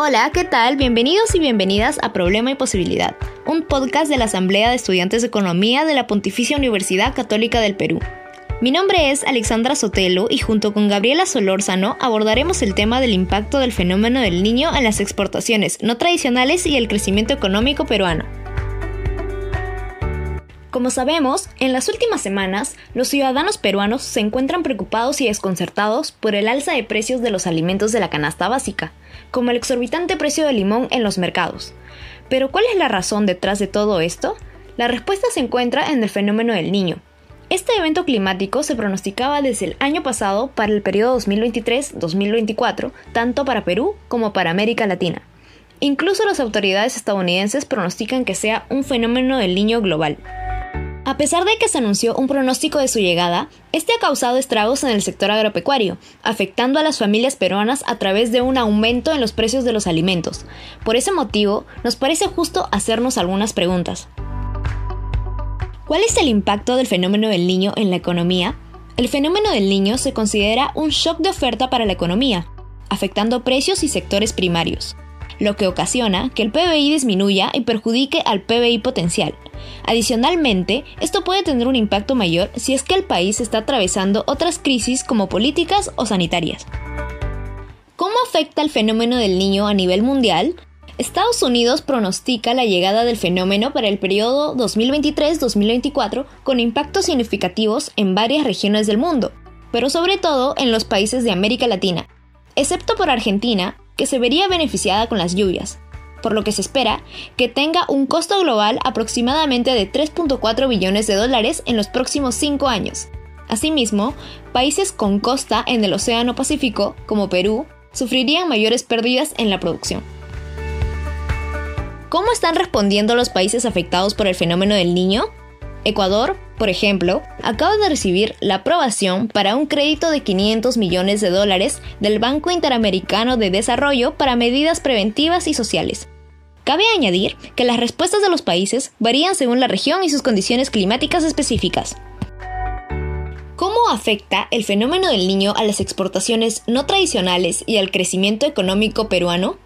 Hola, ¿qué tal? Bienvenidos y bienvenidas a Problema y Posibilidad, un podcast de la Asamblea de Estudiantes de Economía de la Pontificia Universidad Católica del Perú. Mi nombre es Alexandra Sotelo y junto con Gabriela Solórzano abordaremos el tema del impacto del fenómeno del niño en las exportaciones no tradicionales y el crecimiento económico peruano. Como sabemos, en las últimas semanas, los ciudadanos peruanos se encuentran preocupados y desconcertados por el alza de precios de los alimentos de la canasta básica, como el exorbitante precio del limón en los mercados. Pero ¿cuál es la razón detrás de todo esto? La respuesta se encuentra en el fenómeno del niño. Este evento climático se pronosticaba desde el año pasado para el periodo 2023-2024, tanto para Perú como para América Latina. Incluso las autoridades estadounidenses pronostican que sea un fenómeno del niño global. A pesar de que se anunció un pronóstico de su llegada, este ha causado estragos en el sector agropecuario, afectando a las familias peruanas a través de un aumento en los precios de los alimentos. Por ese motivo, nos parece justo hacernos algunas preguntas. ¿Cuál es el impacto del fenómeno del niño en la economía? El fenómeno del niño se considera un shock de oferta para la economía, afectando precios y sectores primarios lo que ocasiona que el PBI disminuya y perjudique al PBI potencial. Adicionalmente, esto puede tener un impacto mayor si es que el país está atravesando otras crisis como políticas o sanitarias. ¿Cómo afecta el fenómeno del niño a nivel mundial? Estados Unidos pronostica la llegada del fenómeno para el periodo 2023-2024 con impactos significativos en varias regiones del mundo, pero sobre todo en los países de América Latina, excepto por Argentina, que se vería beneficiada con las lluvias, por lo que se espera que tenga un costo global aproximadamente de 3.4 billones de dólares en los próximos 5 años. Asimismo, países con costa en el Océano Pacífico, como Perú, sufrirían mayores pérdidas en la producción. ¿Cómo están respondiendo los países afectados por el fenómeno del niño? Ecuador, por ejemplo, acaba de recibir la aprobación para un crédito de 500 millones de dólares del Banco Interamericano de Desarrollo para medidas preventivas y sociales. Cabe añadir que las respuestas de los países varían según la región y sus condiciones climáticas específicas. ¿Cómo afecta el fenómeno del niño a las exportaciones no tradicionales y al crecimiento económico peruano?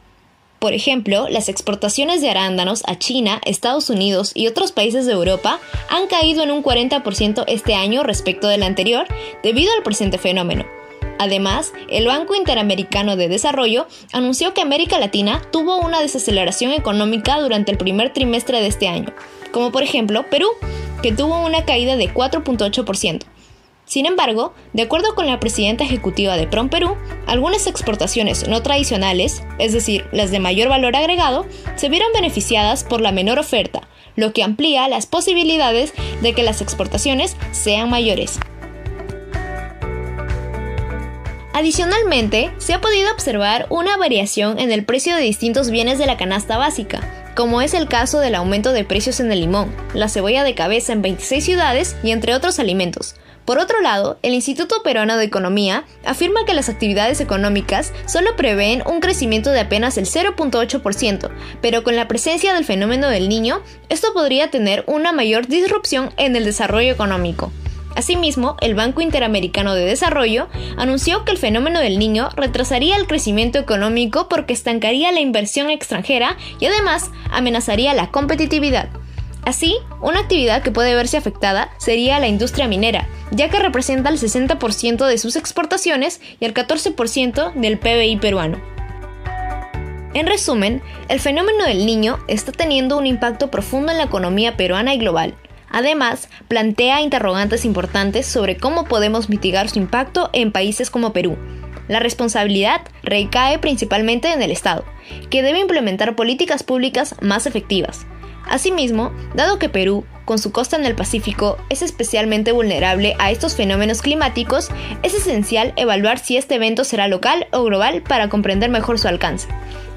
Por ejemplo, las exportaciones de arándanos a China, Estados Unidos y otros países de Europa han caído en un 40% este año respecto del anterior debido al presente fenómeno. Además, el Banco Interamericano de Desarrollo anunció que América Latina tuvo una desaceleración económica durante el primer trimestre de este año, como por ejemplo Perú, que tuvo una caída de 4.8%. Sin embargo, de acuerdo con la presidenta ejecutiva de PROM Perú, algunas exportaciones no tradicionales, es decir, las de mayor valor agregado, se vieron beneficiadas por la menor oferta, lo que amplía las posibilidades de que las exportaciones sean mayores. Adicionalmente, se ha podido observar una variación en el precio de distintos bienes de la canasta básica, como es el caso del aumento de precios en el limón, la cebolla de cabeza en 26 ciudades y entre otros alimentos, por otro lado, el Instituto Peruano de Economía afirma que las actividades económicas solo prevén un crecimiento de apenas el 0.8%, pero con la presencia del fenómeno del niño, esto podría tener una mayor disrupción en el desarrollo económico. Asimismo, el Banco Interamericano de Desarrollo anunció que el fenómeno del niño retrasaría el crecimiento económico porque estancaría la inversión extranjera y además amenazaría la competitividad. Así, una actividad que puede verse afectada sería la industria minera, ya que representa el 60% de sus exportaciones y el 14% del PBI peruano. En resumen, el fenómeno del niño está teniendo un impacto profundo en la economía peruana y global. Además, plantea interrogantes importantes sobre cómo podemos mitigar su impacto en países como Perú. La responsabilidad recae principalmente en el Estado, que debe implementar políticas públicas más efectivas, Asimismo, dado que Perú, con su costa en el Pacífico, es especialmente vulnerable a estos fenómenos climáticos, es esencial evaluar si este evento será local o global para comprender mejor su alcance.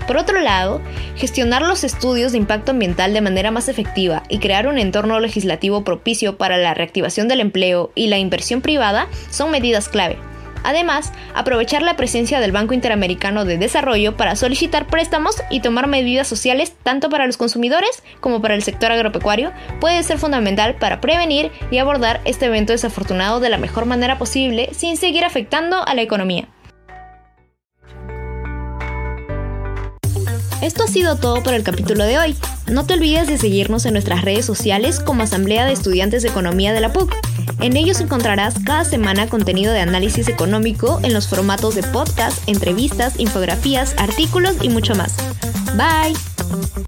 Por otro lado, gestionar los estudios de impacto ambiental de manera más efectiva y crear un entorno legislativo propicio para la reactivación del empleo y la inversión privada son medidas clave. Además, aprovechar la presencia del Banco Interamericano de Desarrollo para solicitar préstamos y tomar medidas sociales tanto para los consumidores como para el sector agropecuario puede ser fundamental para prevenir y abordar este evento desafortunado de la mejor manera posible sin seguir afectando a la economía. Esto ha sido todo por el capítulo de hoy. No te olvides de seguirnos en nuestras redes sociales como Asamblea de Estudiantes de Economía de la PUC. En ellos encontrarás cada semana contenido de análisis económico en los formatos de podcast, entrevistas, infografías, artículos y mucho más. Bye.